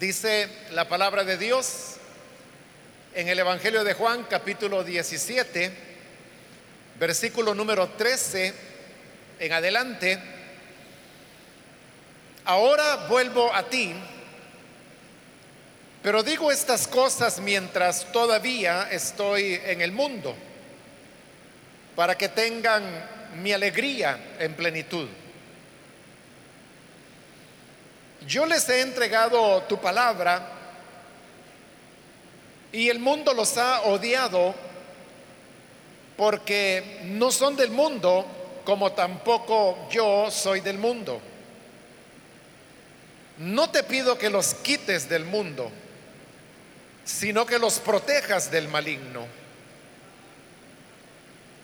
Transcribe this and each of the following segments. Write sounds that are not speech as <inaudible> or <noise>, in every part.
Dice la palabra de Dios en el Evangelio de Juan capítulo 17, versículo número 13 en adelante. Ahora vuelvo a ti, pero digo estas cosas mientras todavía estoy en el mundo, para que tengan mi alegría en plenitud. Yo les he entregado tu palabra y el mundo los ha odiado porque no son del mundo como tampoco yo soy del mundo. No te pido que los quites del mundo, sino que los protejas del maligno.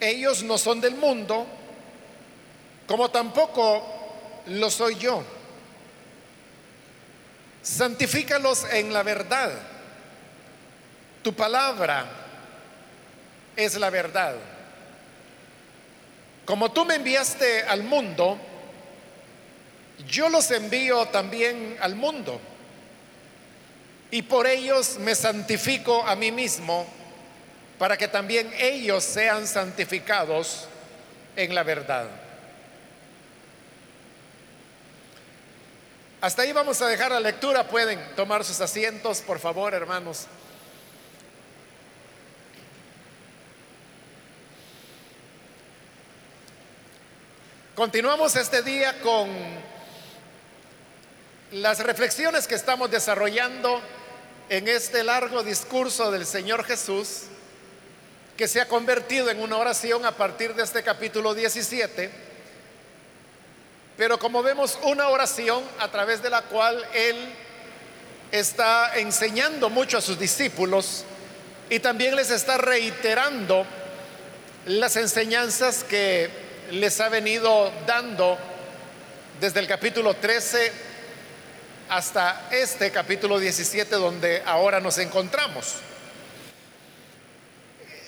Ellos no son del mundo, como tampoco lo soy yo. Santifícalos en la verdad. Tu palabra es la verdad. Como tú me enviaste al mundo, yo los envío también al mundo. Y por ellos me santifico a mí mismo, para que también ellos sean santificados en la verdad. Hasta ahí vamos a dejar la lectura. Pueden tomar sus asientos, por favor, hermanos. Continuamos este día con las reflexiones que estamos desarrollando en este largo discurso del Señor Jesús, que se ha convertido en una oración a partir de este capítulo 17 pero como vemos, una oración a través de la cual Él está enseñando mucho a sus discípulos y también les está reiterando las enseñanzas que les ha venido dando desde el capítulo 13 hasta este capítulo 17 donde ahora nos encontramos.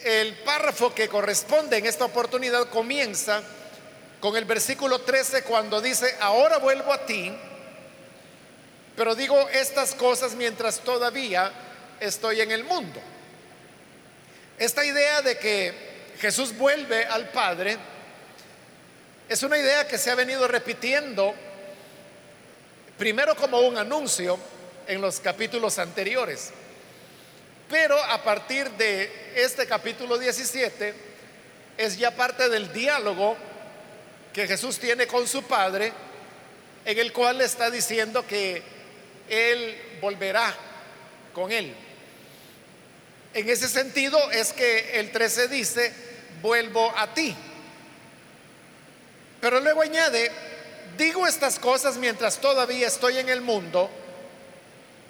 El párrafo que corresponde en esta oportunidad comienza con el versículo 13 cuando dice, ahora vuelvo a ti, pero digo estas cosas mientras todavía estoy en el mundo. Esta idea de que Jesús vuelve al Padre es una idea que se ha venido repitiendo primero como un anuncio en los capítulos anteriores, pero a partir de este capítulo 17 es ya parte del diálogo que Jesús tiene con su Padre, en el cual le está diciendo que Él volverá con Él. En ese sentido es que el 13 dice, vuelvo a ti. Pero luego añade, digo estas cosas mientras todavía estoy en el mundo,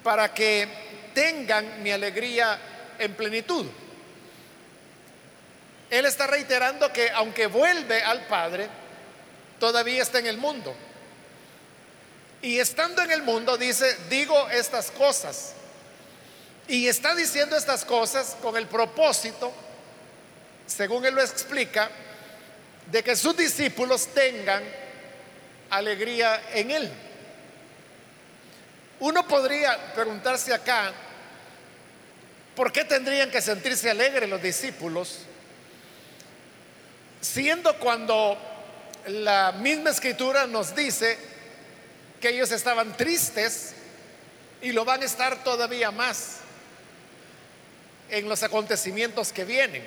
para que tengan mi alegría en plenitud. Él está reiterando que aunque vuelve al Padre, todavía está en el mundo. Y estando en el mundo, dice, digo estas cosas. Y está diciendo estas cosas con el propósito, según él lo explica, de que sus discípulos tengan alegría en él. Uno podría preguntarse acá, ¿por qué tendrían que sentirse alegres los discípulos? Siendo cuando la misma escritura nos dice que ellos estaban tristes y lo van a estar todavía más en los acontecimientos que vienen.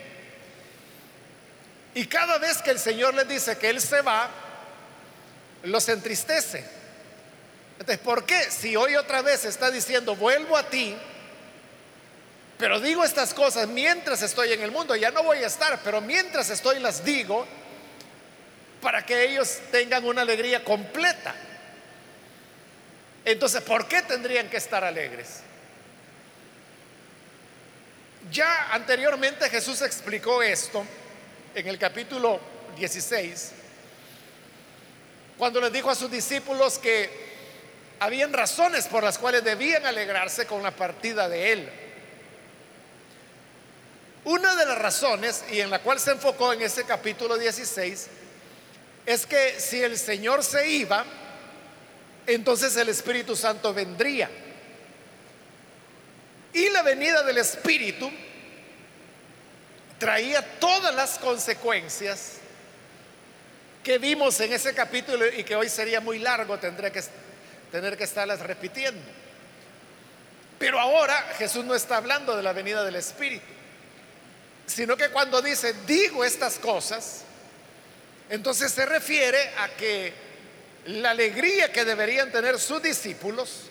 Y cada vez que el Señor les dice que Él se va, los entristece. Entonces, ¿por qué? Si hoy otra vez está diciendo, vuelvo a ti, pero digo estas cosas mientras estoy en el mundo, ya no voy a estar, pero mientras estoy las digo, para que ellos tengan una alegría completa. Entonces, ¿por qué tendrían que estar alegres? Ya anteriormente Jesús explicó esto en el capítulo 16, cuando les dijo a sus discípulos que habían razones por las cuales debían alegrarse con la partida de Él. Una de las razones, y en la cual se enfocó en ese capítulo 16, es que si el Señor se iba, entonces el Espíritu Santo vendría. Y la venida del Espíritu traía todas las consecuencias que vimos en ese capítulo y que hoy sería muy largo, tendré que tener que estarlas repitiendo. Pero ahora Jesús no está hablando de la venida del Espíritu, sino que cuando dice, digo estas cosas, entonces se refiere a que la alegría que deberían tener sus discípulos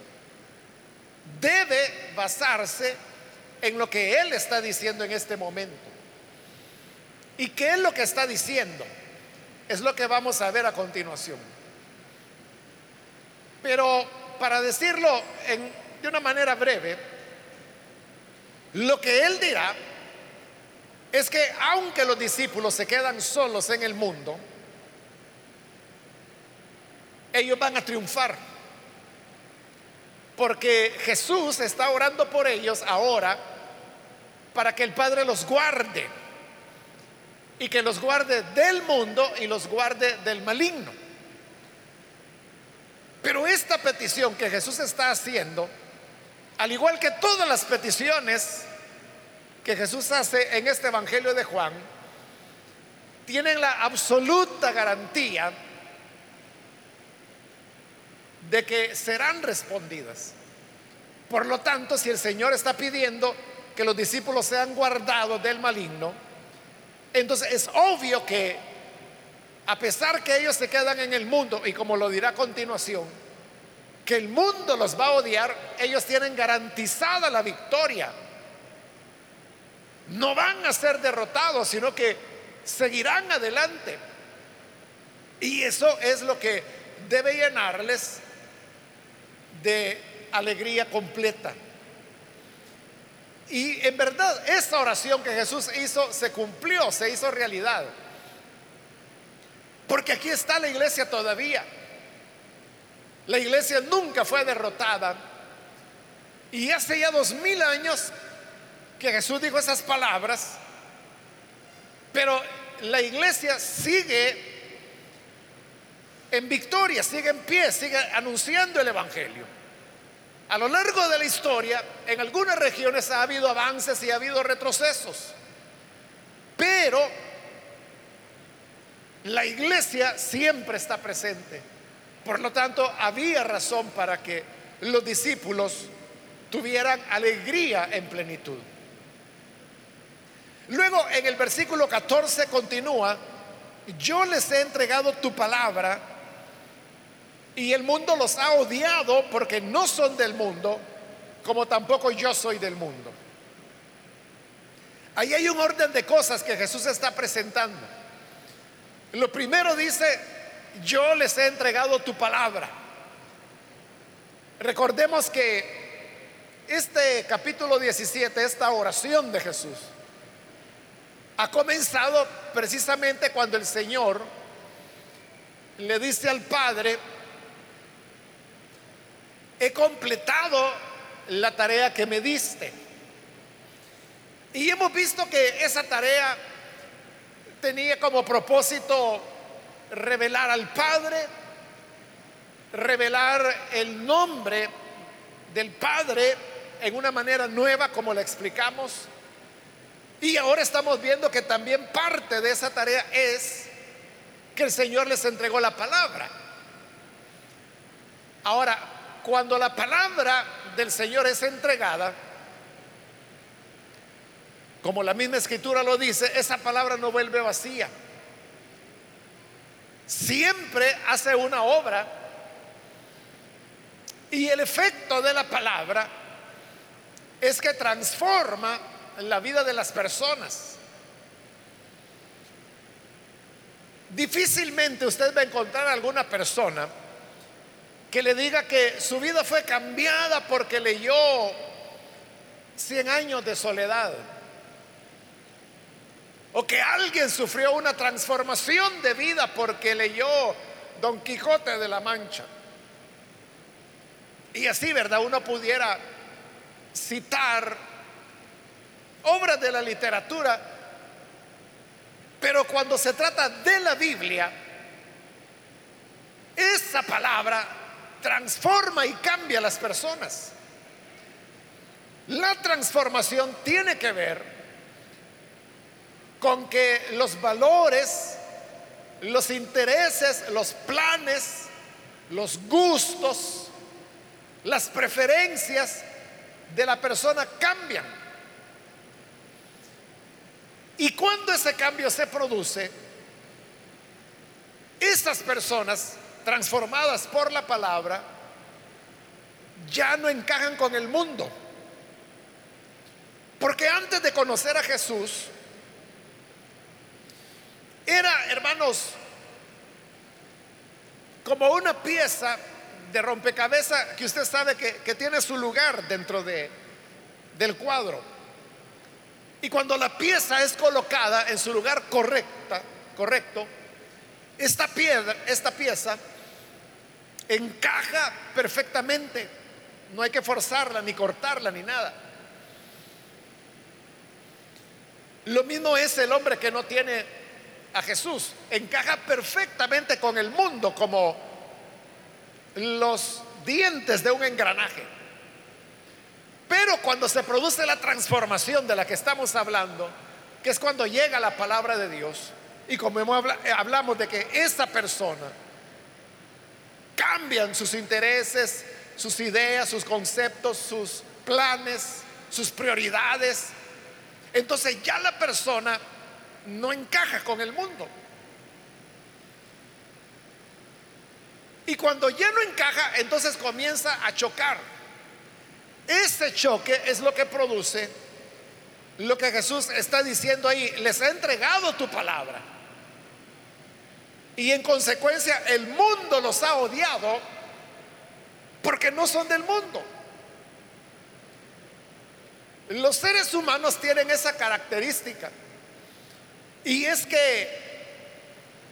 debe basarse en lo que Él está diciendo en este momento. ¿Y qué es lo que está diciendo? Es lo que vamos a ver a continuación. Pero para decirlo de una manera breve, lo que Él dirá es que aunque los discípulos se quedan solos en el mundo, ellos van a triunfar. Porque Jesús está orando por ellos ahora para que el Padre los guarde y que los guarde del mundo y los guarde del maligno. Pero esta petición que Jesús está haciendo, al igual que todas las peticiones que Jesús hace en este Evangelio de Juan, tienen la absoluta garantía de que serán respondidas. Por lo tanto, si el Señor está pidiendo que los discípulos sean guardados del maligno, entonces es obvio que a pesar que ellos se quedan en el mundo, y como lo dirá a continuación, que el mundo los va a odiar, ellos tienen garantizada la victoria. No van a ser derrotados, sino que seguirán adelante. Y eso es lo que debe llenarles de alegría completa. Y en verdad, esa oración que Jesús hizo se cumplió, se hizo realidad. Porque aquí está la iglesia todavía. La iglesia nunca fue derrotada. Y hace ya dos mil años que Jesús dijo esas palabras. Pero la iglesia sigue en victoria, sigue en pie, sigue anunciando el Evangelio. A lo largo de la historia, en algunas regiones ha habido avances y ha habido retrocesos, pero la iglesia siempre está presente. Por lo tanto, había razón para que los discípulos tuvieran alegría en plenitud. Luego en el versículo 14 continúa, yo les he entregado tu palabra y el mundo los ha odiado porque no son del mundo, como tampoco yo soy del mundo. Ahí hay un orden de cosas que Jesús está presentando. Lo primero dice, yo les he entregado tu palabra. Recordemos que este capítulo 17, esta oración de Jesús, ha comenzado precisamente cuando el Señor le dice al Padre, he completado la tarea que me diste. Y hemos visto que esa tarea tenía como propósito revelar al Padre, revelar el nombre del Padre en una manera nueva como la explicamos. Y ahora estamos viendo que también parte de esa tarea es que el Señor les entregó la palabra. Ahora, cuando la palabra del Señor es entregada, como la misma escritura lo dice, esa palabra no vuelve vacía. Siempre hace una obra y el efecto de la palabra es que transforma la vida de las personas. Difícilmente usted va a encontrar alguna persona que le diga que su vida fue cambiada porque leyó 100 años de soledad. O que alguien sufrió una transformación de vida porque leyó Don Quijote de la Mancha. Y así, ¿verdad? Uno pudiera citar obras de la literatura, pero cuando se trata de la Biblia, esa palabra transforma y cambia a las personas. La transformación tiene que ver con que los valores, los intereses, los planes, los gustos, las preferencias de la persona cambian. Y cuando ese cambio se produce, estas personas transformadas por la palabra ya no encajan con el mundo. Porque antes de conocer a Jesús, era, hermanos, como una pieza de rompecabezas que usted sabe que, que tiene su lugar dentro de, del cuadro. Y cuando la pieza es colocada en su lugar correcta, correcto, esta piedra, esta pieza encaja perfectamente. No hay que forzarla, ni cortarla, ni nada. Lo mismo es el hombre que no tiene a Jesús. Encaja perfectamente con el mundo como los dientes de un engranaje. Pero cuando se produce la transformación de la que estamos hablando, que es cuando llega la palabra de Dios, y como eh, hablamos de que esta persona cambian sus intereses, sus ideas, sus conceptos, sus planes, sus prioridades, entonces ya la persona no encaja con el mundo. Y cuando ya no encaja, entonces comienza a chocar. Ese choque es lo que produce lo que Jesús está diciendo ahí. Les ha entregado tu palabra. Y en consecuencia el mundo los ha odiado porque no son del mundo. Los seres humanos tienen esa característica. Y es que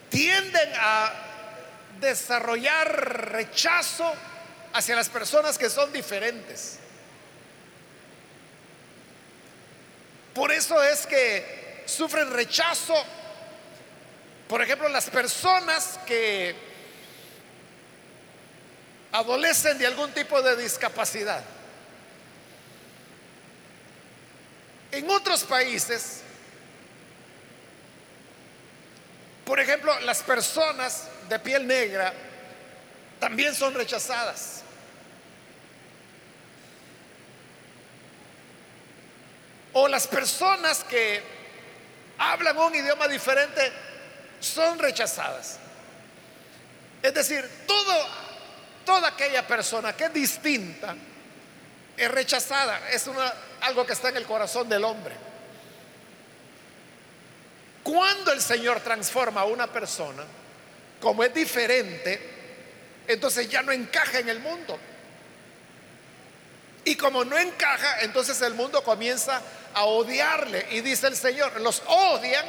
tienden a desarrollar rechazo hacia las personas que son diferentes. Por eso es que sufren rechazo, por ejemplo, las personas que adolecen de algún tipo de discapacidad. En otros países, por ejemplo, las personas de piel negra también son rechazadas. O las personas que hablan un idioma diferente son rechazadas. Es decir, todo, toda aquella persona que es distinta es rechazada. Es una, algo que está en el corazón del hombre. Cuando el Señor transforma a una persona, como es diferente, entonces ya no encaja en el mundo. Y como no encaja, entonces el mundo comienza a odiarle. Y dice el Señor, los odian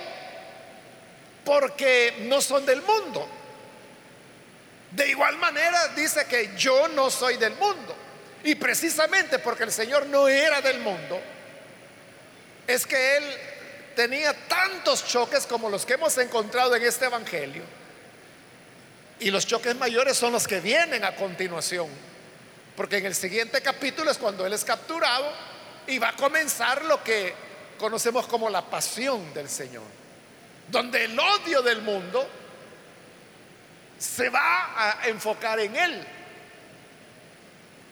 porque no son del mundo. De igual manera dice que yo no soy del mundo. Y precisamente porque el Señor no era del mundo, es que Él tenía tantos choques como los que hemos encontrado en este Evangelio. Y los choques mayores son los que vienen a continuación. Porque en el siguiente capítulo es cuando Él es capturado y va a comenzar lo que conocemos como la pasión del Señor. Donde el odio del mundo se va a enfocar en Él.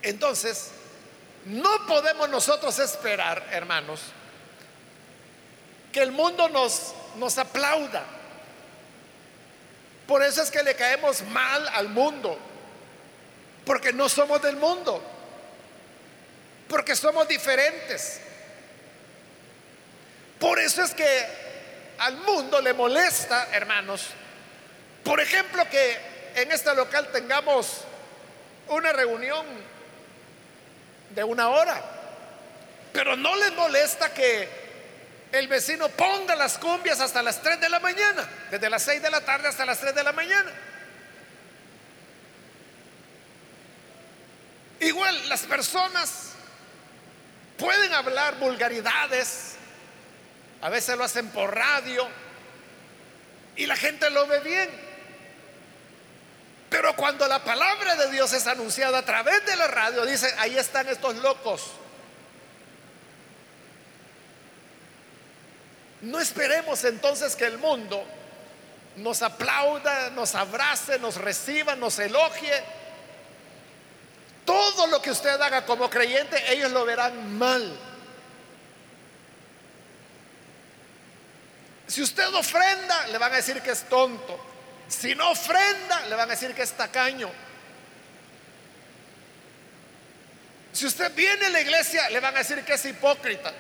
Entonces, no podemos nosotros esperar, hermanos, que el mundo nos, nos aplauda. Por eso es que le caemos mal al mundo, porque no somos del mundo, porque somos diferentes. Por eso es que al mundo le molesta, hermanos, por ejemplo, que en este local tengamos una reunión de una hora, pero no les molesta que el vecino ponga las cumbias hasta las 3 de la mañana, desde las 6 de la tarde hasta las 3 de la mañana. Igual las personas pueden hablar vulgaridades, a veces lo hacen por radio y la gente lo ve bien. Pero cuando la palabra de Dios es anunciada a través de la radio, dice, ahí están estos locos. No esperemos entonces que el mundo nos aplauda, nos abrace, nos reciba, nos elogie. Todo lo que usted haga como creyente, ellos lo verán mal. Si usted ofrenda, le van a decir que es tonto. Si no ofrenda, le van a decir que es tacaño. Si usted viene a la iglesia, le van a decir que es hipócrita.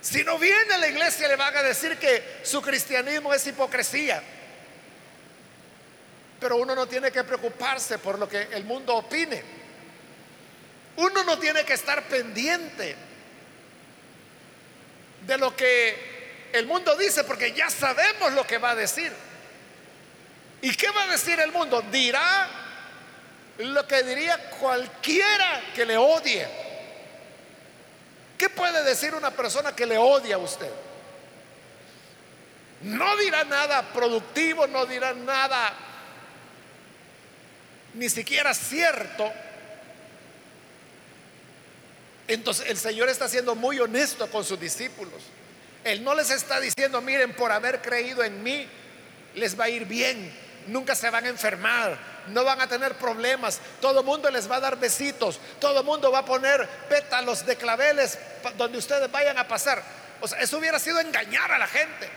Si no viene a la iglesia, le van a decir que su cristianismo es hipocresía. Pero uno no tiene que preocuparse por lo que el mundo opine. Uno no tiene que estar pendiente de lo que el mundo dice, porque ya sabemos lo que va a decir. ¿Y qué va a decir el mundo? Dirá lo que diría cualquiera que le odie. ¿Qué puede decir una persona que le odia a usted? No dirá nada productivo, no dirá nada ni siquiera cierto. Entonces el Señor está siendo muy honesto con sus discípulos. Él no les está diciendo, miren, por haber creído en mí, les va a ir bien, nunca se van a enfermar, no van a tener problemas, todo el mundo les va a dar besitos, todo el mundo va a poner pétalos de claveles donde ustedes vayan a pasar. O sea, eso hubiera sido engañar a la gente.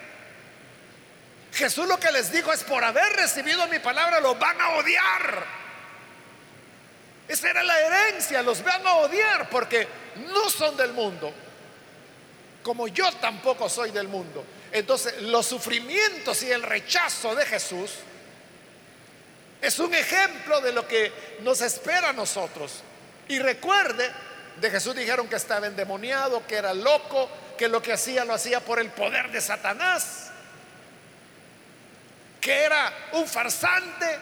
Jesús lo que les dijo es, por haber recibido mi palabra, los van a odiar. Esa era la herencia, los van a odiar porque no son del mundo, como yo tampoco soy del mundo. Entonces, los sufrimientos y el rechazo de Jesús es un ejemplo de lo que nos espera a nosotros. Y recuerde, de Jesús dijeron que estaba endemoniado, que era loco, que lo que hacía lo hacía por el poder de Satanás, que era un farsante,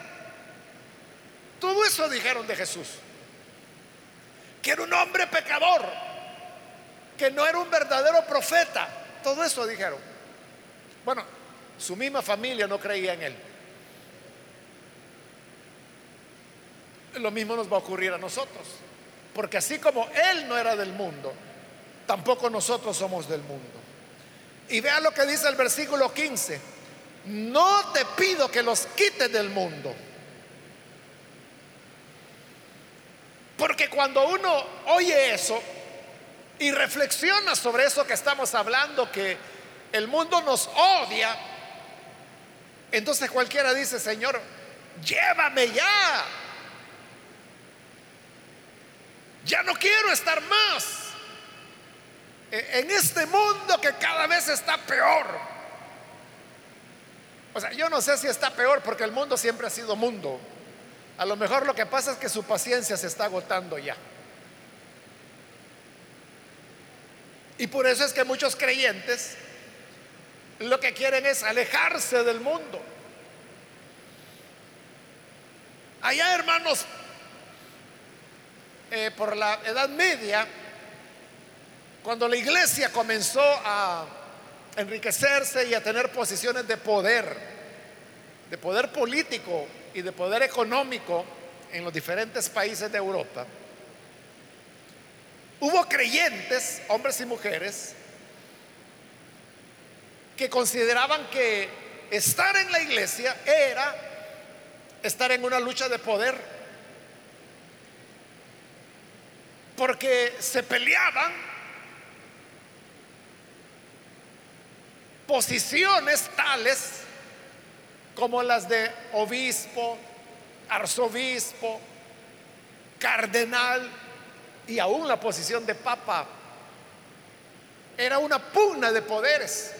todo eso dijeron de Jesús. Que era un hombre pecador. Que no era un verdadero profeta. Todo eso dijeron. Bueno, su misma familia no creía en él. Lo mismo nos va a ocurrir a nosotros. Porque así como él no era del mundo, tampoco nosotros somos del mundo. Y vea lo que dice el versículo 15. No te pido que los quites del mundo Porque cuando uno oye eso y reflexiona sobre eso que estamos hablando, que el mundo nos odia, entonces cualquiera dice, Señor, llévame ya. Ya no quiero estar más e-, en este mundo que cada vez está peor. O sea, yo no sé si está peor porque el mundo siempre ha sido mundo. A lo mejor lo que pasa es que su paciencia se está agotando ya. Y por eso es que muchos creyentes lo que quieren es alejarse del mundo. Allá, hermanos, eh, por la Edad Media, cuando la iglesia comenzó a enriquecerse y a tener posiciones de poder, de poder político y de poder económico en los diferentes países de Europa, hubo creyentes, hombres y mujeres, que consideraban que estar en la iglesia era estar en una lucha de poder, porque se peleaban posiciones tales como las de obispo, arzobispo, cardenal y aún la posición de papa. Era una pugna de poderes.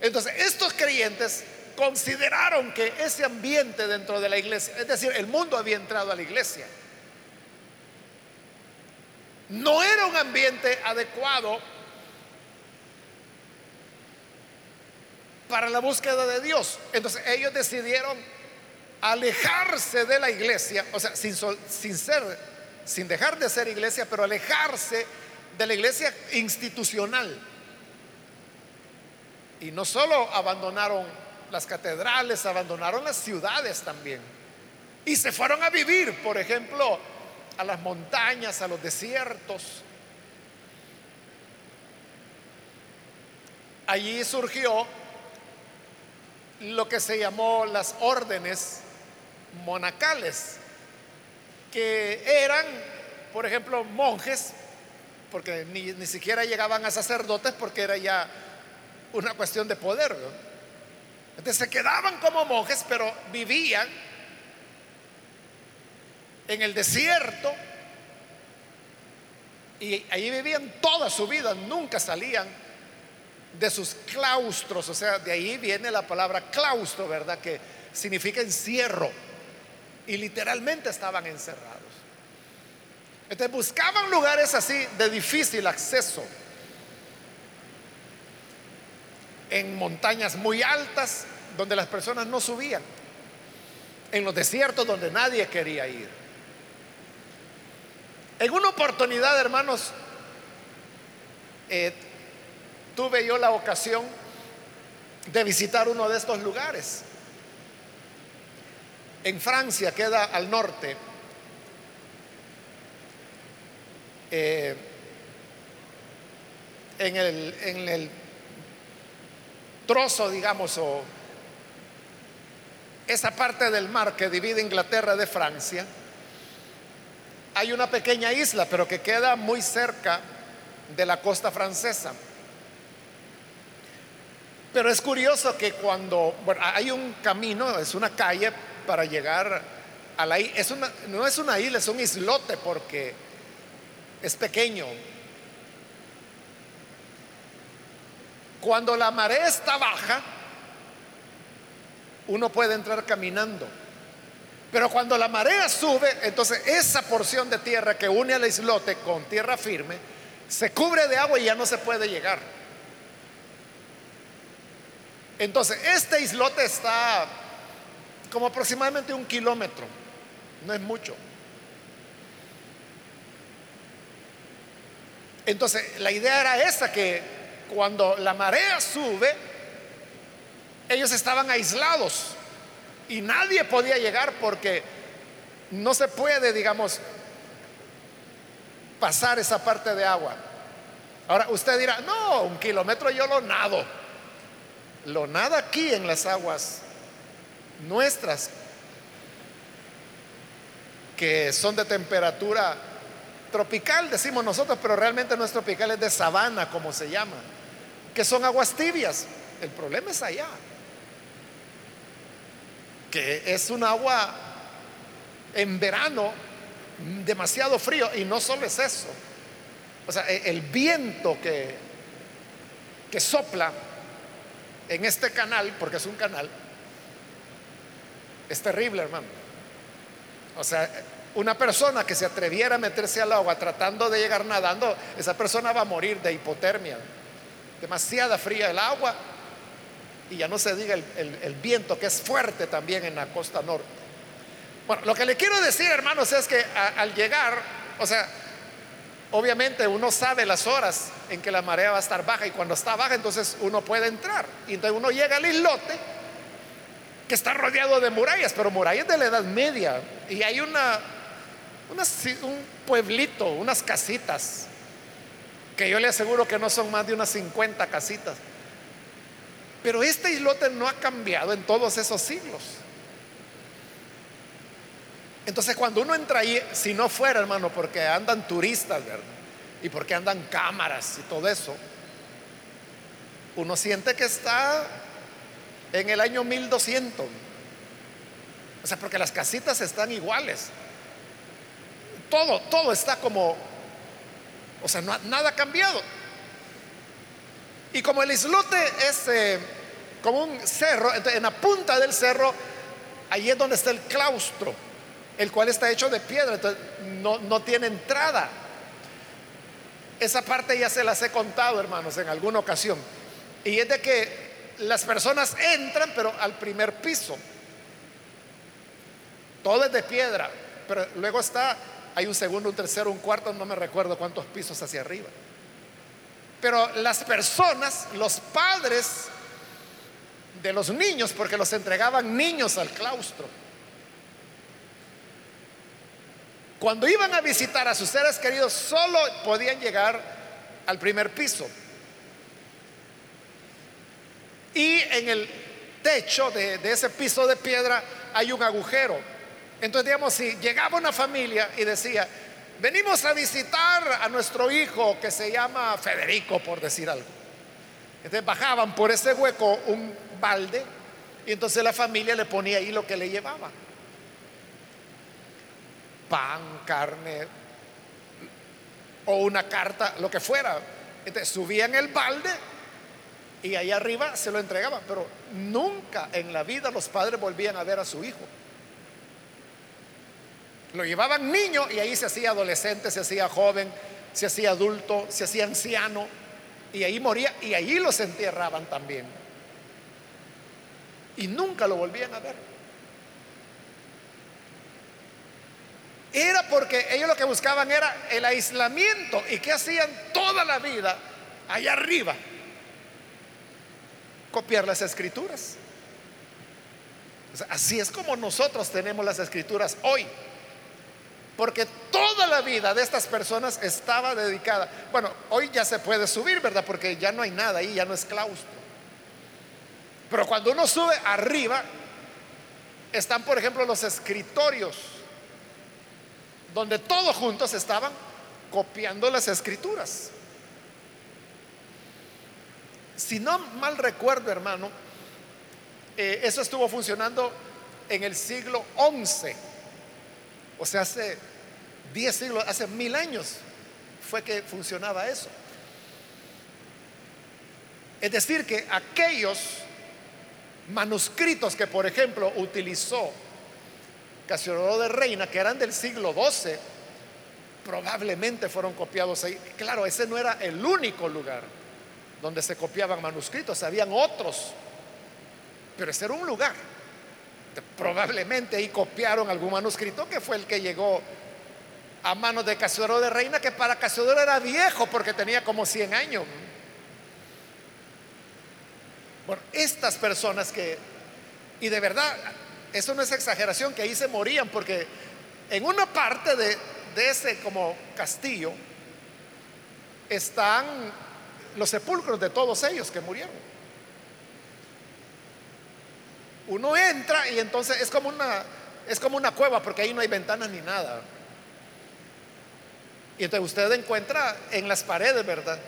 Entonces, estos creyentes consideraron que ese ambiente dentro de la iglesia, es decir, el mundo había entrado a la iglesia, no era un ambiente adecuado para la búsqueda de Dios. Entonces ellos decidieron alejarse de la iglesia, o sea, sin, sin ser, sin dejar de ser iglesia, pero alejarse de la iglesia institucional. Y no solo abandonaron las catedrales, abandonaron las ciudades también. Y se fueron a vivir, por ejemplo, a las montañas, a los desiertos. allí surgió lo que se llamó las órdenes monacales, que eran, por ejemplo, monjes, porque ni, siquiera llegaban a sacerdotes porque era ya una cuestión de poder. Entonces se quedaban como monjes, pero vivían en el desierto y ahí vivían toda su vida, nunca salían de sus claustros, o sea, de ahí viene la palabra claustro, ¿verdad? Que significa encierro. Y literalmente estaban encerrados. Entonces buscaban lugares así de difícil acceso. En montañas muy altas donde las personas no subían. En los desiertos donde nadie quería ir. En una oportunidad, hermanos, eh, tuve yo la ocasión de visitar uno de estos lugares. En Francia, queda al norte. Eh, en, el, en el trozo, digamos, o esa parte del mar que divide Inglaterra de Francia, hay una pequeña isla, pero que queda muy cerca de la costa francesa. Pero es curioso que cuando bueno, hay un camino, es una calle para llegar a la isla, no es una isla, es un islote porque es pequeño. Cuando la marea está baja, uno puede entrar caminando. Pero cuando la marea sube, entonces esa porción de tierra que une al islote con tierra firme, se cubre de agua y ya no se puede llegar. Entonces, este islote está como aproximadamente un kilómetro, no es mucho. Entonces, la idea era esa, que cuando la marea sube, ellos estaban aislados y nadie podía llegar porque no se puede, digamos, pasar esa parte de agua. Ahora, usted dirá, no, un kilómetro yo lo nado lo nada aquí en las aguas nuestras, que son de temperatura tropical, decimos nosotros, pero realmente no es tropical, es de sabana, como se llama, que son aguas tibias. El problema es allá, que es un agua en verano demasiado frío, y no solo es eso, o sea, e, el viento que, que sopla en este canal, porque es un canal, es terrible, hermano. O sea, una persona que se atreviera a meterse al agua tratando de llegar nadando, esa persona va a morir de hipotermia. Demasiada fría el agua y ya no se diga el, viento que es fuerte también en la costa norte. Bueno, lo que le quiero decir, hermanos, es que al llegar, o sea, Obviamente uno sabe las horas en que la marea va a estar baja y cuando está baja entonces uno puede entrar. Y entonces uno llega al islote que está rodeado de murallas, pero murallas de la Edad Media. Y hay una, un pueblito, unas casitas, que yo le aseguro que no son más de unas 50 casitas. Pero este islote no ha cambiado en todos esos siglos. Entonces cuando uno entra ahí, si no fuera, hermano, porque andan turistas, ¿verdad? Y porque andan cámaras y todo eso, uno siente que está en el año 1200. O sea, porque las casitas están iguales. Todo, todo está como, o sea, nada ha cambiado. Y como el islote es eh, como un cerro, en la punta del cerro, ahí es donde está el claustro el cual está hecho de piedra, entonces no, no tiene entrada. Esa parte ya se las he contado, hermanos, en alguna ocasión. Y es de que las personas entran, pero al primer piso. Todo es de piedra, pero luego está, hay un segundo, un tercero, un cuarto, no me recuerdo cuántos pisos hacia arriba. Pero las personas, los padres de los niños, porque los entregaban niños al claustro, Cuando iban a visitar a sus seres queridos, solo podían llegar al primer piso. Y en el techo de, ese piso de piedra hay un agujero. Entonces, digamos, si llegaba una familia y decía, venimos a visitar a nuestro hijo que se llama Federico, por decir algo. Entonces bajaban por ese hueco un balde y entonces la familia le ponía ahí lo que le llevaba. Pan, carne o una carta, lo que fuera. Entonces subían el balde y ahí arriba se lo entregaban, pero nunca en la vida los padres volvían a ver a su hijo. Lo llevaban niño y ahí se hacía adolescente, se hacía joven, se hacía adulto, se hacía anciano y ahí moría y ahí los entierraban también. Y nunca lo volvían a ver. Era porque ellos lo que buscaban era el aislamiento y que hacían toda la vida allá arriba. Copiar las escrituras. así es como nosotros tenemos las escrituras hoy. Porque toda la vida de estas personas estaba dedicada. Bueno, hoy ya se puede subir, ¿verdad? Porque ya no hay nada ahí, ya no es claustro. Pero cuando uno sube arriba, están, por ejemplo, los escritorios, donde todos juntos estaban copiando las escrituras. Si no mal recuerdo, hermano, eh, eso estuvo funcionando en el siglo XI o sea, hace 10 siglos, hace mil años fue que funcionaba eso. Es decir, que aquellos manuscritos que, por ejemplo, utilizó Casiodoro de Reina, que eran del siglo XII, probablemente fueron copiados ahí. Claro, ese no era el único lugar donde se copiaban manuscritos, habían otros, pero ese era un lugar. Probablemente ahí copiaron algún manuscrito que fue el que llegó a manos de Casiodoro de Reina, que para Casiodoro era viejo porque tenía como 100 años. Bueno, estas personas que, y de verdad, eso no es exageración, que ahí se morían porque en una parte de, de ese como castillo están los sepulcros de todos ellos que murieron. Uno entra y entonces es como una, es como una cueva porque ahí no hay ventanas ni nada. Y entonces usted encuentra en las paredes, ¿verdad?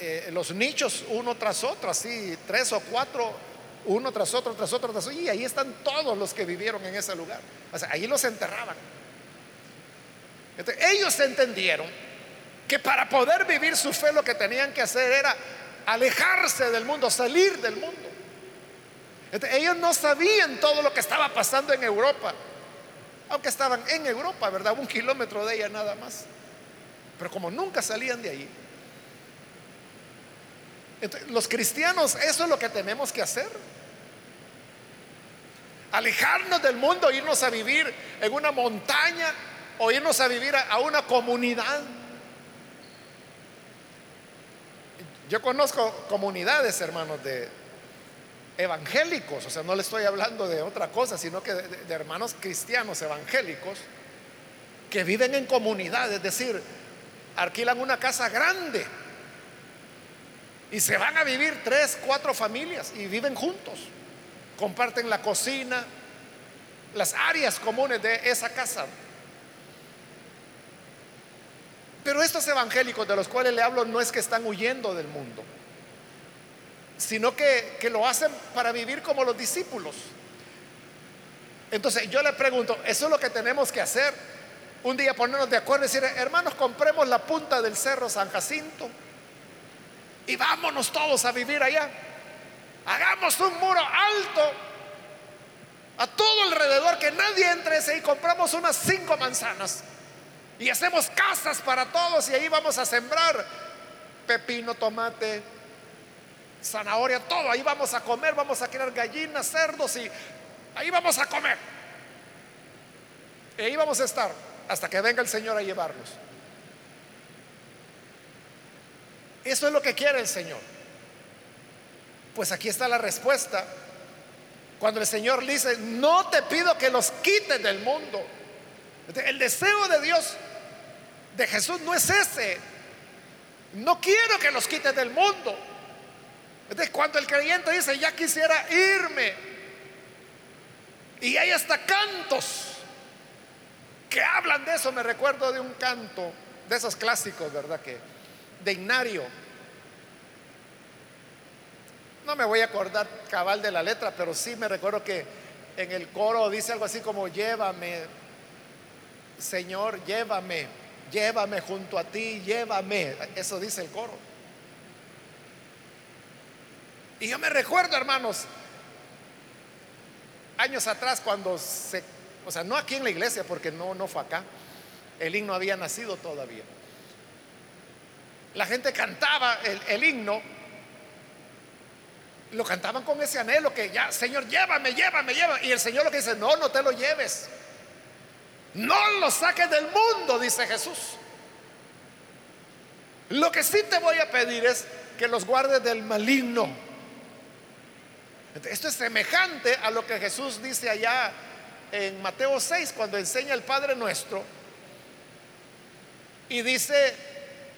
Eh, los nichos uno tras otro, así, tres o cuatro, uno tras otro, tras otro, tras otro. Y ahí están todos los que vivieron en ese lugar. O sea, ahí los enterraban. Entonces, ellos entendieron que para poder vivir su fe lo que tenían que hacer era alejarse del mundo, salir del mundo ellos no sabían todo lo que estaba pasando en Europa, aunque estaban en Europa, ¿verdad? Un kilómetro de ella nada más. Pero como nunca salían de ahí. los cristianos, eso es lo que tenemos que hacer. Alejarnos del mundo, irnos a vivir en una montaña o irnos a vivir a una comunidad. Yo conozco comunidades, hermanos, de, evangélicos, o sea, no le estoy hablando de otra cosa, sino que de, hermanos cristianos evangélicos que viven en comunidad, es decir, alquilan una casa grande y se van a vivir tres, cuatro familias y viven juntos, comparten la cocina, las áreas comunes de esa casa. Pero estos evangélicos de los cuales le hablo no es que están huyendo del mundo sino que, lo hacen para vivir como los discípulos. Entonces yo le pregunto, ¿eso es lo que tenemos que hacer? Un día ponernos de acuerdo y decir, hermanos, compremos la punta del cerro San Jacinto y vámonos todos a vivir allá. Hagamos un muro alto a todo alrededor, que nadie entre ese y compramos unas cinco manzanas y hacemos casas para todos y ahí vamos a sembrar pepino, tomate, zanahoria, todo. Ahí vamos a comer, vamos a criar gallinas, cerdos y ahí vamos a comer. Y ahí vamos a estar hasta que venga el Señor a llevarnos. Eso es lo que quiere el Señor. Pues aquí está la respuesta. Cuando el Señor dice, no te pido que los quites del mundo. El deseo de Dios, de Jesús, no es ese. No quiero que los quites del mundo Entonces, cuando el creyente dice, ya quisiera irme, y hay hasta cantos que hablan de eso, me recuerdo de un canto, de esos clásicos, ¿verdad? Que, de Ignario. No me voy a acordar cabal de la letra, pero sí me recuerdo que en el coro dice algo así como, llévame, Señor, llévame, llévame junto a ti, llévame. Eso dice el coro. Y yo me recuerdo, hermanos, años atrás cuando se, o sea, no aquí en la iglesia, porque no, no fue acá, el himno había nacido todavía. La gente cantaba el, himno, lo cantaban con ese anhelo que ya, Señor, llévame, llévame, llévame. Y el Señor lo que dice, no, no te lo lleves. No lo saques del mundo, dice Jesús. Lo que sí te voy a pedir es que los guardes del maligno. Esto es semejante a lo que Jesús dice allá en Mateo 6 cuando enseña el Padre nuestro y dice,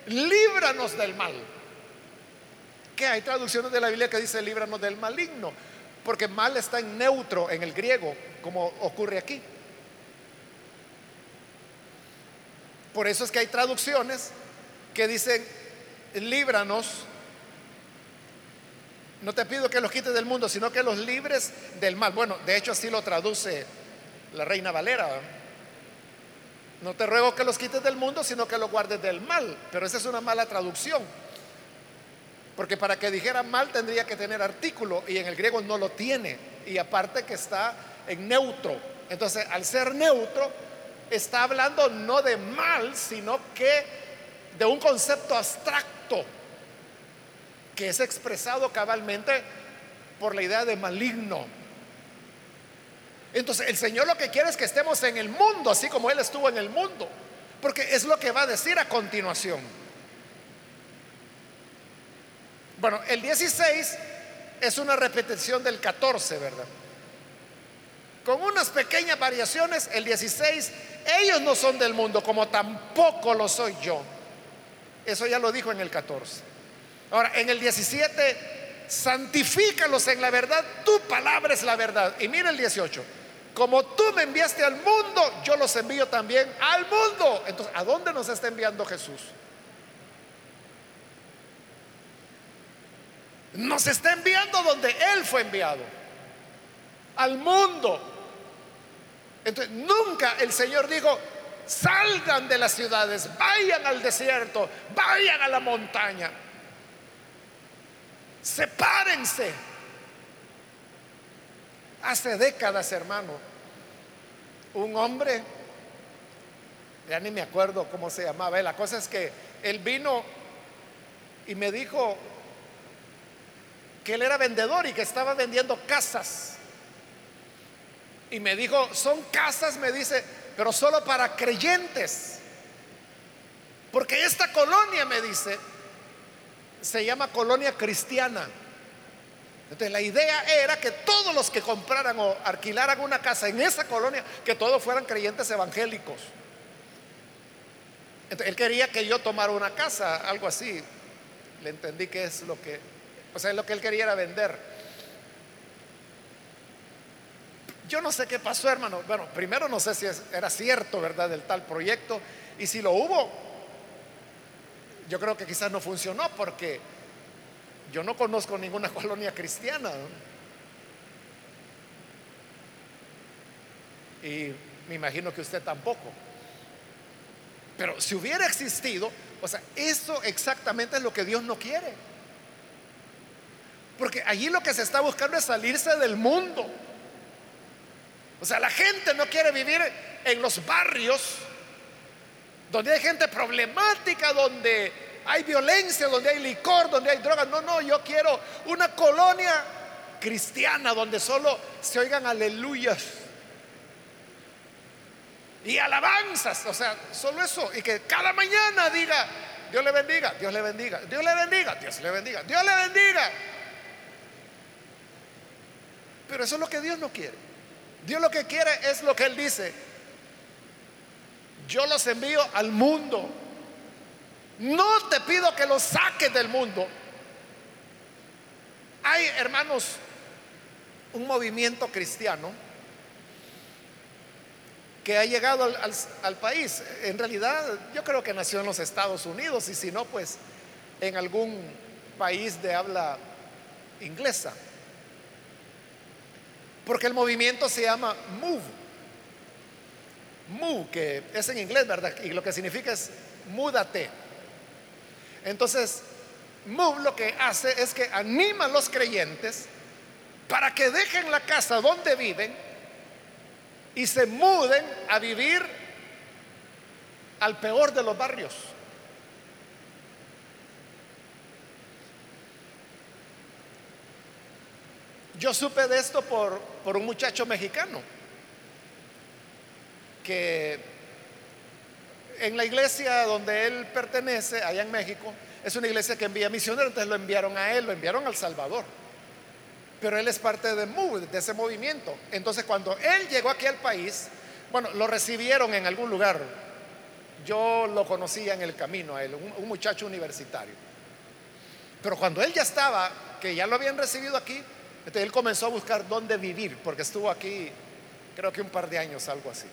líbranos del mal. Que hay traducciones de la Biblia que dice, líbranos del maligno, porque mal está en neutro en el griego, como ocurre aquí. Por eso es que hay traducciones que dicen, líbranos no te pido que los quites del mundo, sino que los libres del mal. Bueno, de hecho así lo traduce la reina Valera. No te ruego que los quites del mundo, sino que los guardes del mal. Pero esa es una mala traducción. Porque para que dijera mal tendría que tener artículo y en el griego no lo tiene. Y aparte que está en neutro. Entonces, al ser neutro, está hablando no de mal, sino que de un concepto abstracto que es expresado cabalmente por la idea de maligno. Entonces el Señor lo que quiere es que estemos en el mundo, así como Él estuvo en el mundo, porque es lo que va a decir a continuación. Bueno, el 16 es una repetición del 14, ¿verdad? Con unas pequeñas variaciones, el 16, ellos no son del mundo, como tampoco lo soy yo. Eso ya lo dijo en el 14. Ahora, en el 17, santifícalos en la verdad, tu palabra es la verdad. Y mira el 18, como tú me enviaste al mundo, yo los envío también al mundo. Entonces, ¿a dónde nos está enviando Jesús? Nos está enviando donde Él fue enviado, al mundo. Entonces, nunca el Señor dijo, salgan de las ciudades, vayan al desierto, vayan a la montaña. Sepárense. Hace décadas, hermano, un hombre, ya ni me acuerdo cómo se llamaba, la cosa es que él vino y me dijo que él era vendedor y que estaba vendiendo casas. Y me dijo, son casas, me dice, pero solo para creyentes. Porque esta colonia, me dice, se llama colonia cristiana. Entonces la idea era que todos los que compraran o alquilaran una casa en esa colonia, que todos fueran creyentes evangélicos. Entonces él quería que yo tomara una casa, algo así. Le entendí que es lo que, o lo que él quería era vender. Yo no sé qué pasó, hermano. Bueno, primero no sé si era cierto, ¿verdad?, del tal proyecto. Y si lo hubo, yo creo que quizás no funcionó porque yo no conozco ninguna <laughs> colonia cristiana. Y me imagino que usted tampoco. Pero si hubiera existido, o sea, eso exactamente es lo que Dios no quiere. Porque allí lo que se está buscando es salirse del mundo. O sea, la gente no quiere vivir en los barrios donde hay gente problemática, donde hay violencia, donde hay licor, donde hay drogas. No, no, yo quiero una colonia cristiana donde solo se oigan aleluyas y alabanzas, o sea, solo eso, y que cada mañana diga, Dios le bendiga, Dios le bendiga, Dios le bendiga, Dios le bendiga, Dios le bendiga. Pero eso es lo que Dios no quiere. Dios lo que quiere es lo que Él dice, yo los envío al mundo. No te pido que los saques del mundo. Hay, hermanos, un movimiento cristiano que ha llegado al, país. En realidad, yo creo que nació en los Estados Unidos y si no, pues en algún país de habla inglesa. Porque el movimiento se llama Move. Move, que es en inglés, ¿verdad? Y lo que significa es múdate. Entonces, Move lo que hace es que anima a los creyentes para que dejen la casa donde viven y se muden a vivir al peor de los barrios. Yo supe de esto por, por un muchacho mexicano que en la iglesia donde él pertenece, allá en México, es una iglesia que envía misioneros, entonces lo enviaron a él, lo enviaron al Salvador. Pero él es parte de de ese movimiento. Entonces cuando él llegó aquí al país, bueno, lo recibieron en algún lugar. Yo lo conocía en el camino a él, un, muchacho universitario. Pero cuando él ya estaba, que ya lo habían recibido aquí, entonces él comenzó a buscar dónde vivir, porque estuvo aquí creo que un par de años, algo así.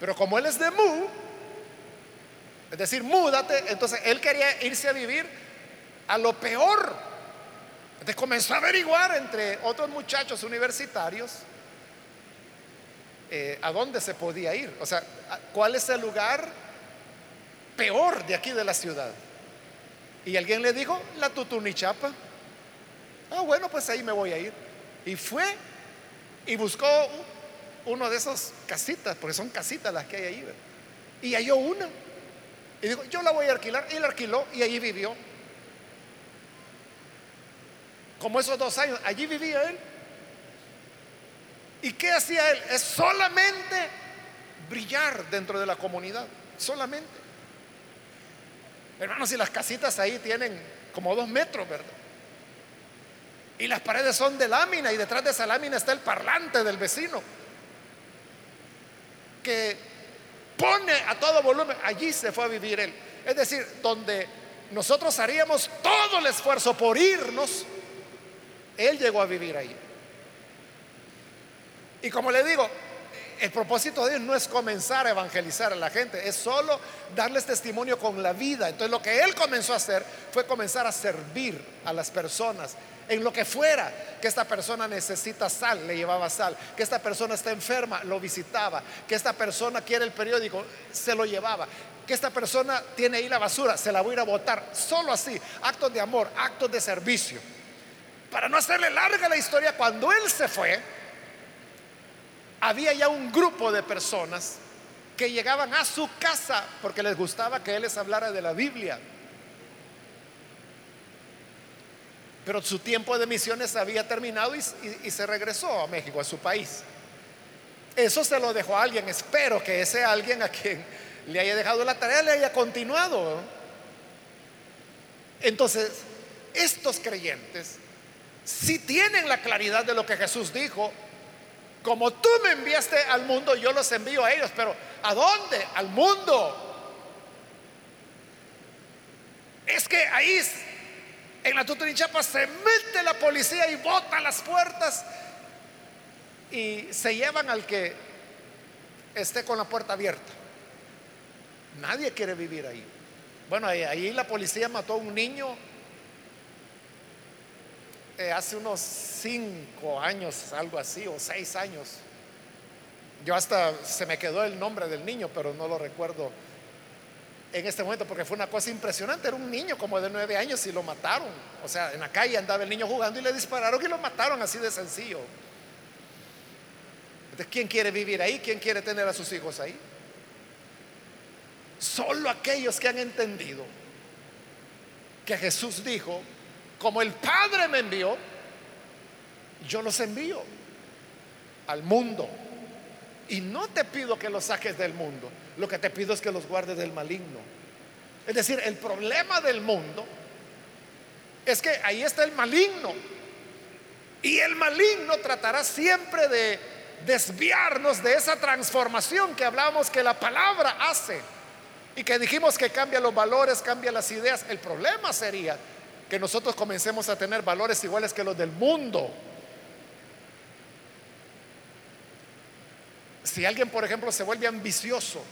Pero como él es de Mu, es decir, múdate, entonces él quería irse a vivir a lo peor. Entonces comenzó a averiguar entre otros muchachos universitarios eh, a dónde se podía ir. O sea, cuál es el lugar peor de aquí de la ciudad. Y alguien le dijo, la Tutunichapa. Ah, bueno, pues ahí me voy a ir. Y fue y buscó uno de esos casitas, porque son casitas las que hay ahí. Y halló una. Y dijo, yo la voy a alquilar. Y la alquiló y allí vivió. Como esos dos años, allí vivía él. ¿Y qué hacía él? Es solamente brillar dentro de la comunidad. Solamente. Hermanos, si las casitas ahí tienen como dos metros, ¿verdad? Y las paredes son de lámina y detrás de esa lámina está el parlante del vecino que pone a todo volumen, allí se fue a vivir él. Es decir, donde nosotros haríamos todo el esfuerzo por irnos, él llegó a vivir ahí. Y como le digo, el propósito de Dios no es comenzar a evangelizar a la gente, es solo darles testimonio con la vida. Entonces lo que él comenzó a hacer fue comenzar a servir a las personas en lo que fuera, que esta persona necesita sal, le llevaba sal, que esta persona está enferma, lo visitaba, que esta persona quiere el periódico, se lo llevaba, que esta persona tiene ahí la basura, se la voy a ir a botar, solo así, actos de amor, actos de servicio. Para no hacerle larga la historia, cuando él se fue, había ya un grupo de personas que llegaban a su casa porque les gustaba que él les hablara de la Biblia Pero su tiempo de misiones había terminado y, se regresó a México, a su país. Eso se lo dejó a alguien. Espero que ese alguien a quien le haya dejado la tarea le haya continuado. Entonces, estos creyentes, si tienen la claridad de lo que Jesús dijo, como tú me enviaste al mundo, yo los envío a ellos, pero ¿a dónde? Al mundo. Es que ahí en la Tutunichapa se mete la policía y bota las puertas y se llevan al que esté con la puerta abierta. Nadie quiere vivir ahí. Bueno, ahí, la policía mató a un niño eh, hace unos cinco años, algo así, o seis años. Yo hasta se me quedó el nombre del niño, pero no lo recuerdo en este momento porque fue una cosa impresionante. Era un niño como de nueve años y lo mataron. O sea, en la calle andaba el niño jugando y le dispararon y lo mataron así de sencillo. Entonces, ¿quién quiere vivir ahí? ¿Quién quiere tener a sus hijos ahí? Solo aquellos que han entendido que Jesús dijo, como el Padre me envió, yo los envío al mundo. Y no te pido que los saques del mundo, lo que te pido es que los guardes del maligno. Es decir, el problema del mundo es que ahí está el maligno. Y el maligno tratará siempre de desviarnos de esa transformación que hablamos que la palabra hace. Y que dijimos que cambia los valores, cambia las ideas. El problema sería que nosotros comencemos a tener valores iguales que los del mundo. Si alguien, por ejemplo, se vuelve ambicioso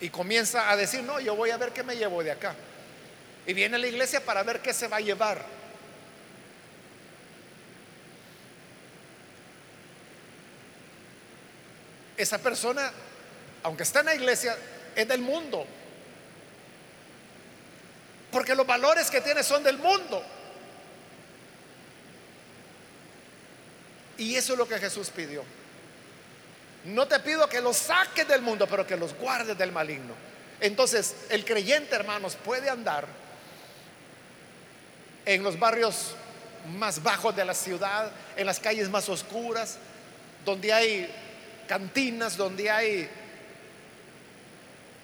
y comienza a decir, no, yo voy a ver qué me llevo de acá. Y viene a la iglesia para ver qué se va a llevar. Esa persona, aunque está en la iglesia, es del mundo. Porque los valores que tiene son del mundo. Y eso es lo que Jesús pidió. No te pido que los saques del mundo, pero que los guardes del maligno. Entonces, el creyente, hermanos, puede andar en los barrios más bajos de la ciudad, en las calles más oscuras, donde hay cantinas, donde hay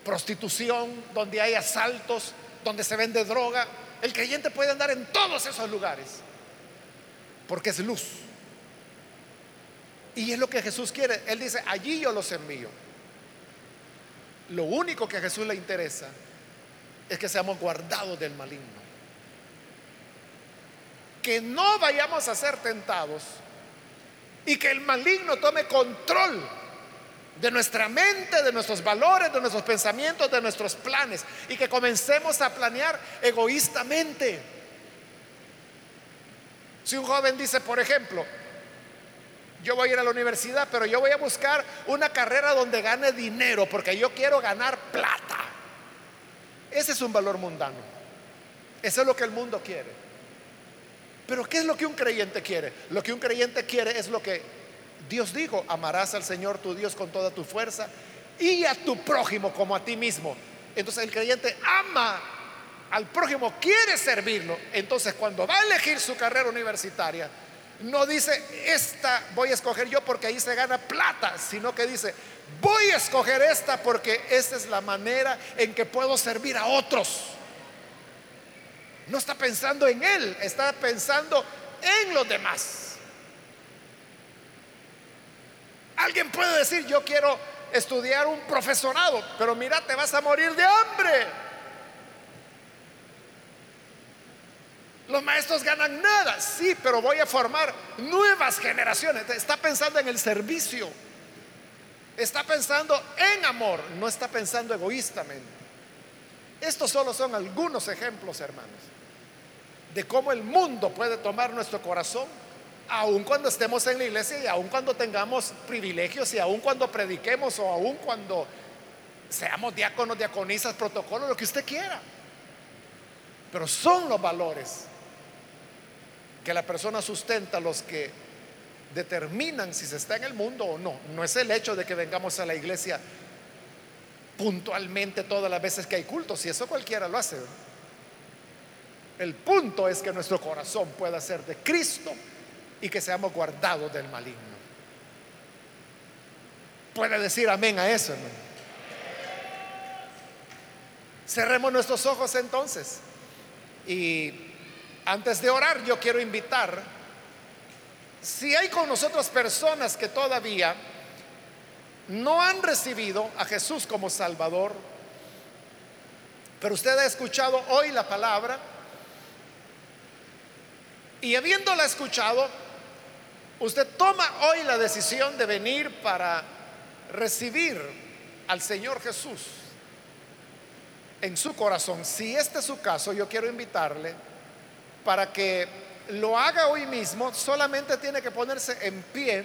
prostitución, donde hay asaltos, donde se vende droga. El creyente puede andar en todos esos lugares porque es luz. Y es lo que Jesús quiere. Él dice, allí yo los envío. Lo único que a Jesús le interesa es que seamos guardados del maligno. Que no vayamos a ser tentados y que el maligno tome control de nuestra mente, de nuestros valores, de nuestros pensamientos, de nuestros planes, y que comencemos a planear egoístamente. Si un joven dice, por ejemplo, yo voy a ir a la universidad, pero yo voy a buscar una carrera donde gane dinero, porque yo quiero ganar plata. Ese es un valor mundano. Eso es lo que el mundo quiere. Pero ¿qué es lo que un creyente quiere? Lo que un creyente quiere es lo que Dios dijo, amarás al Señor tu Dios con toda tu fuerza y a tu prójimo como a ti mismo. Entonces el creyente ama al prójimo, quiere servirlo. Entonces cuando va a elegir su carrera universitaria, no dice, esta voy a escoger yo porque ahí se gana plata, sino que dice, voy a escoger esta porque esta es la manera en que puedo servir a otros. No está pensando en él, está pensando en los demás. Alguien puede decir, yo quiero estudiar un profesorado, pero mira, te vas a morir de hambre. Los maestros ganan nada, sí, pero voy a formar nuevas generaciones. Está pensando en el servicio. Está pensando en amor, no está pensando egoístamente. Estos solo son algunos ejemplos, hermanos, de cómo el mundo puede tomar nuestro corazón aun cuando estemos en la iglesia y aun cuando tengamos privilegios y aun cuando prediquemos o aun cuando seamos diáconos, diaconisas, protocolos, lo que usted quiera. Pero son los valores que la persona sustenta los que determinan si se está en el mundo o no. No es el hecho de que vengamos a la iglesia puntualmente todas las veces que hay culto, si eso cualquiera lo hace. El punto es que nuestro corazón pueda ser de Cristo y que seamos guardados del maligno. Puede decir amén a eso, Cerremos nuestros ojos entonces. Y antes de orar, yo quiero invitar, si hay con nosotros personas que todavía no han recibido a Jesús como Salvador, pero usted ha escuchado hoy la palabra, y habiéndola escuchado, Usted toma hoy la decisión de venir para recibir al Señor Jesús en su corazón. Si este es su caso, yo quiero invitarle para que lo haga hoy mismo. Solamente tiene que ponerse en pie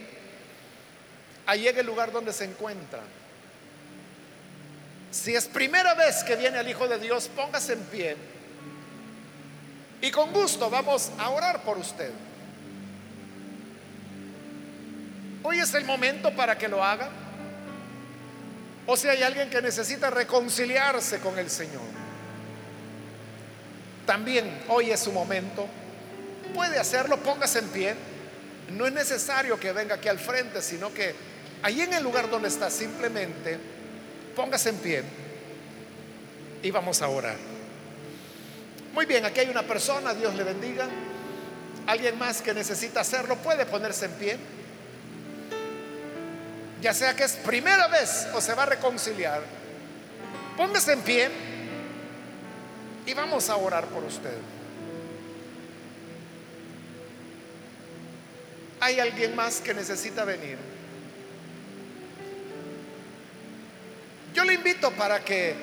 ahí en el lugar donde se encuentra. Si es primera vez que viene el Hijo de Dios, póngase en pie. Y con gusto vamos a orar por usted. Hoy es el momento para que lo haga. O si hay alguien que necesita reconciliarse con el Señor. También hoy es su momento. Puede hacerlo, póngase en pie. No es necesario que venga aquí al frente, sino que ahí en el lugar donde está, simplemente póngase en pie y vamos a orar. Muy bien, aquí hay una persona, Dios le bendiga. Alguien más que necesita hacerlo puede ponerse en pie ya sea que es primera vez o se va a reconciliar, póngase en pie Y vamos a orar por usted. ¿Hay alguien más que necesita venir? Yo le invito para que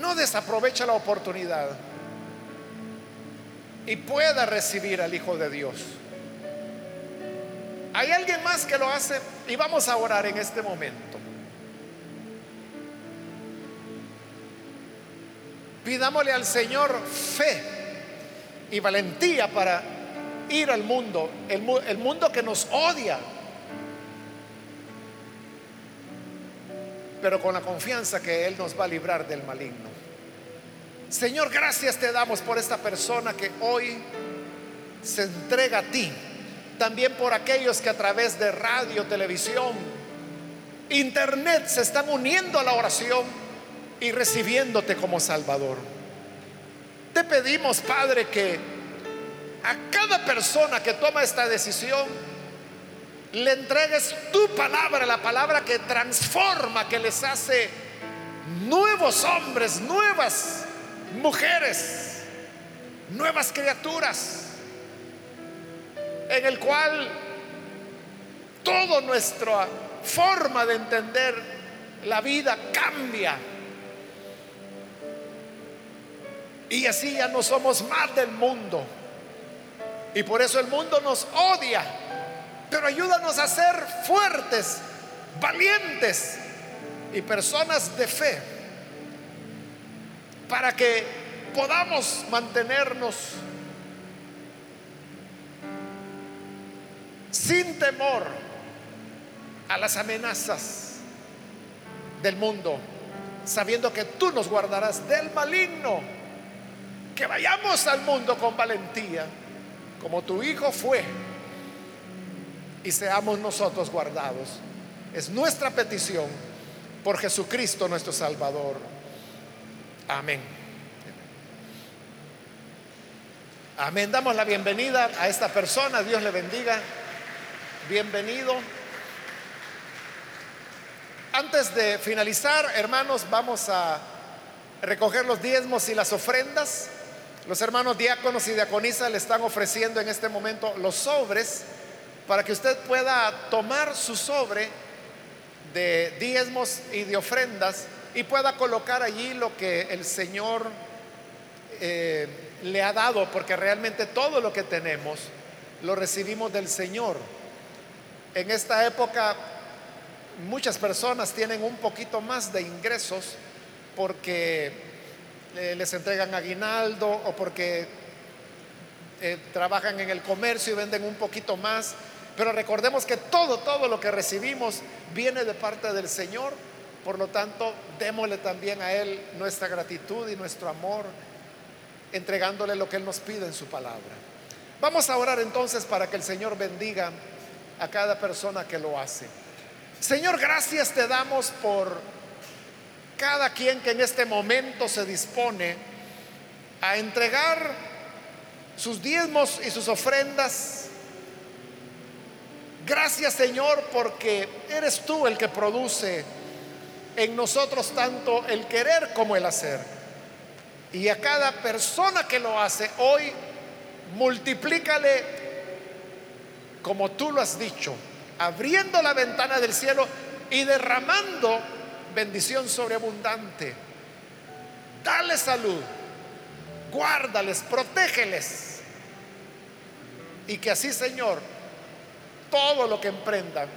no desaproveche la oportunidad y pueda recibir al Hijo de Dios. ¿Hay alguien más que lo hace? Y vamos a orar en este momento. Pidámosle al Señor fe y valentía para ir al mundo, el, el mundo que nos odia, pero con la confianza que Él nos va a librar del maligno. Señor, gracias te damos por esta persona que hoy se entrega a ti. También por aquellos que a través de radio, televisión, internet se están uniendo a la oración y recibiéndote como Salvador. Te pedimos, Padre, que a cada persona que toma esta decisión, le entregues tu palabra, la palabra que transforma, que les hace nuevos hombres, nuevas mujeres, nuevas criaturas, en el cual toda nuestra forma de entender la vida cambia. Y así ya no somos más del mundo. Y por eso el mundo nos odia. Pero ayúdanos a ser fuertes, valientes y personas de fe para que podamos mantenernos sin temor a las amenazas del mundo, sabiendo que tú nos guardarás del maligno, que vayamos al mundo con valentía, como tu Hijo fue, y seamos nosotros guardados. Es nuestra petición por Jesucristo nuestro Salvador. Amén. Amén. Damos la bienvenida a esta persona. Dios le bendiga. Bienvenido. Antes de finalizar, hermanos, vamos a recoger los diezmos y las ofrendas. Los hermanos diáconos y diaconisas le están ofreciendo en este momento los sobres para que usted pueda tomar su sobre de diezmos y de ofrendas y pueda colocar allí lo que el Señor eh, le ha dado, porque realmente todo lo que tenemos lo recibimos del Señor. En esta época muchas personas tienen un poquito más de ingresos porque les entregan aguinaldo o porque eh, trabajan en el comercio y venden un poquito más. Pero recordemos que todo, todo lo que recibimos viene de parte del Señor. Por lo tanto, démosle también a Él nuestra gratitud y nuestro amor, entregándole lo que Él nos pide en su palabra. Vamos a orar entonces para que el Señor bendiga a cada persona que lo hace. Señor, gracias te damos por cada quien que en este momento se dispone a entregar sus diezmos y sus ofrendas. Gracias Señor porque eres tú el que produce en nosotros tanto el querer como el hacer. Y a cada persona que lo hace hoy, multiplícale como tú lo has dicho, abriendo la ventana del cielo y derramando bendición sobreabundante. Dale salud, guárdales, protégeles. Y que así, Señor, todo lo que emprendan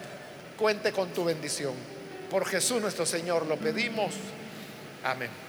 cuente con tu bendición. Por Jesús nuestro Señor lo pedimos. Amén.